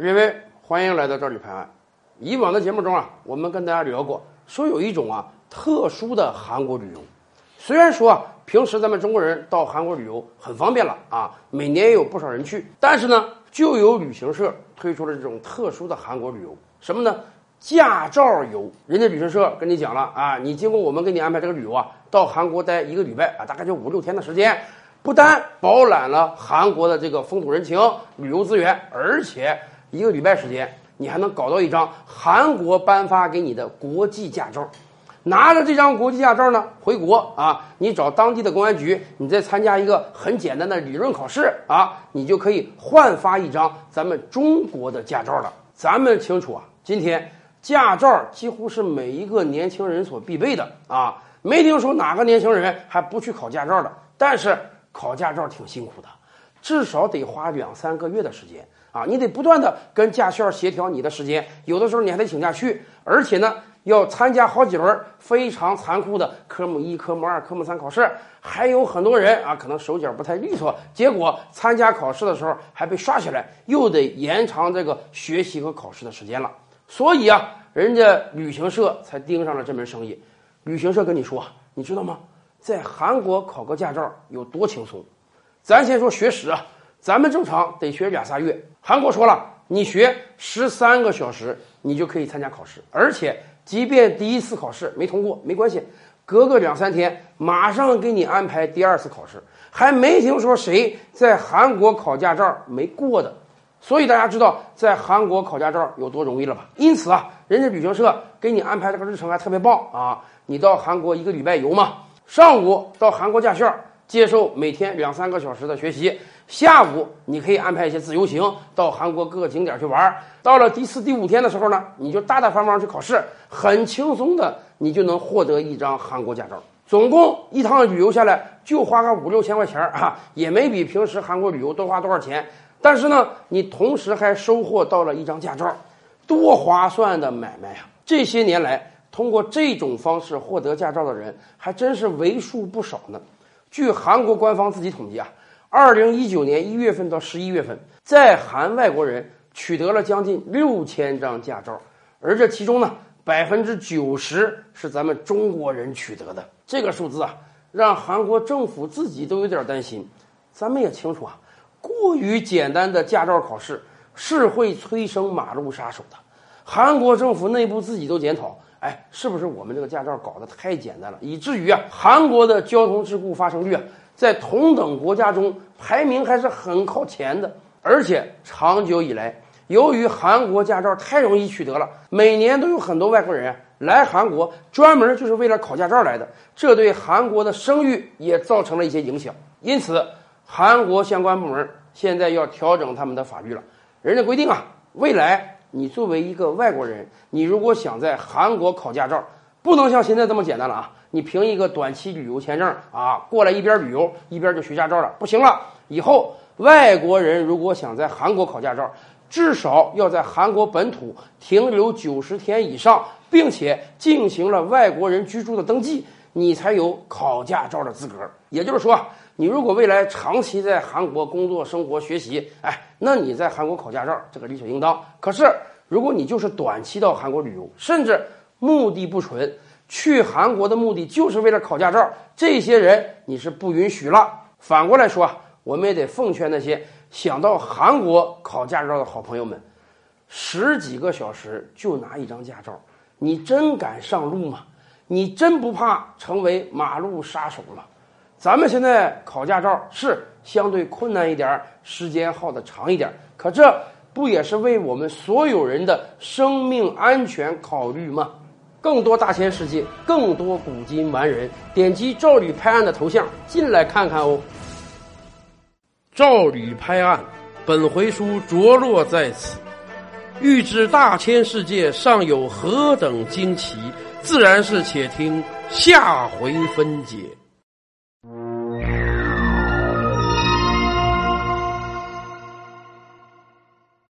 各位，欢迎来到这里拍案。以往的节目中啊，我们跟大家聊过，说有一种啊特殊的韩国旅游。虽然说啊，平时咱们中国人到韩国旅游很方便了啊，每年也有不少人去，但是呢，就有旅行社推出了这种特殊的韩国旅游，什么呢？驾照游。人家旅行社跟你讲了啊，你经过我们给你安排这个旅游啊，到韩国待一个礼拜啊，大概就五六天的时间。不但饱览了韩国的这个风土人情、旅游资源，而且一个礼拜时间，你还能搞到一张韩国颁发给你的国际驾照。拿着这张国际驾照呢，回国啊，你找当地的公安局，你再参加一个很简单的理论考试啊，你就可以换发一张咱们中国的驾照了。咱们清楚啊，今天驾照几乎是每一个年轻人所必备的啊，没听说哪个年轻人还不去考驾照的。但是。考驾照挺辛苦的，至少得花两三个月的时间啊！你得不断的跟驾校协调你的时间，有的时候你还得请假去，而且呢，要参加好几轮非常残酷的科目一、科目二、科目三考试，还有很多人啊，可能手脚不太利索，结果参加考试的时候还被刷下来，又得延长这个学习和考试的时间了。所以啊，人家旅行社才盯上了这门生意。旅行社跟你说，你知道吗？在韩国考个驾照有多轻松？咱先说学时啊，咱们正常得学俩仨月。韩国说了，你学十三个小时，你就可以参加考试。而且，即便第一次考试没通过，没关系，隔个两三天，马上给你安排第二次考试。还没听说谁在韩国考驾照没过的。所以大家知道在韩国考驾照有多容易了吧？因此啊，人家旅行社给你安排这个日程还特别棒啊！你到韩国一个礼拜游嘛。上午到韩国驾校接受每天两三个小时的学习，下午你可以安排一些自由行到韩国各个景点去玩。到了第四、第五天的时候呢，你就大大方方去考试，很轻松的你就能获得一张韩国驾照。总共一趟旅游下来就花个五六千块钱啊，也没比平时韩国旅游多花多少钱。但是呢，你同时还收获到了一张驾照，多划算的买卖呀！这些年来。通过这种方式获得驾照的人还真是为数不少呢。据韩国官方自己统计啊，二零一九年一月份到十一月份，在韩外国人取得了将近六千张驾照，而这其中呢，百分之九十是咱们中国人取得的。这个数字啊，让韩国政府自己都有点担心。咱们也清楚啊，过于简单的驾照考试是会催生马路杀手的。韩国政府内部自己都检讨。哎，是不是我们这个驾照搞得太简单了，以至于啊，韩国的交通事故发生率啊，在同等国家中排名还是很靠前的。而且长久以来，由于韩国驾照太容易取得了，每年都有很多外国人来韩国，专门就是为了考驾照来的，这对韩国的声誉也造成了一些影响。因此，韩国相关部门现在要调整他们的法律了。人家规定啊，未来。你作为一个外国人，你如果想在韩国考驾照，不能像现在这么简单了啊！你凭一个短期旅游签证啊，过来一边旅游一边就学驾照了，不行了。以后外国人如果想在韩国考驾照，至少要在韩国本土停留九十天以上，并且进行了外国人居住的登记，你才有考驾照的资格。也就是说。你如果未来长期在韩国工作、生活、学习，哎，那你在韩国考驾照，这个理所应当。可是，如果你就是短期到韩国旅游，甚至目的不纯，去韩国的目的就是为了考驾照，这些人你是不允许了。反过来说，我们也得奉劝那些想到韩国考驾照的好朋友们，十几个小时就拿一张驾照，你真敢上路吗？你真不怕成为马路杀手了？咱们现在考驾照是相对困难一点，时间耗的长一点，可这不也是为我们所有人的生命安全考虑吗？更多大千世界，更多古今完人，点击赵吕拍案的头像进来看看哦。赵吕拍案，本回书着落在此。欲知大千世界尚有何等惊奇，自然是且听下回分解。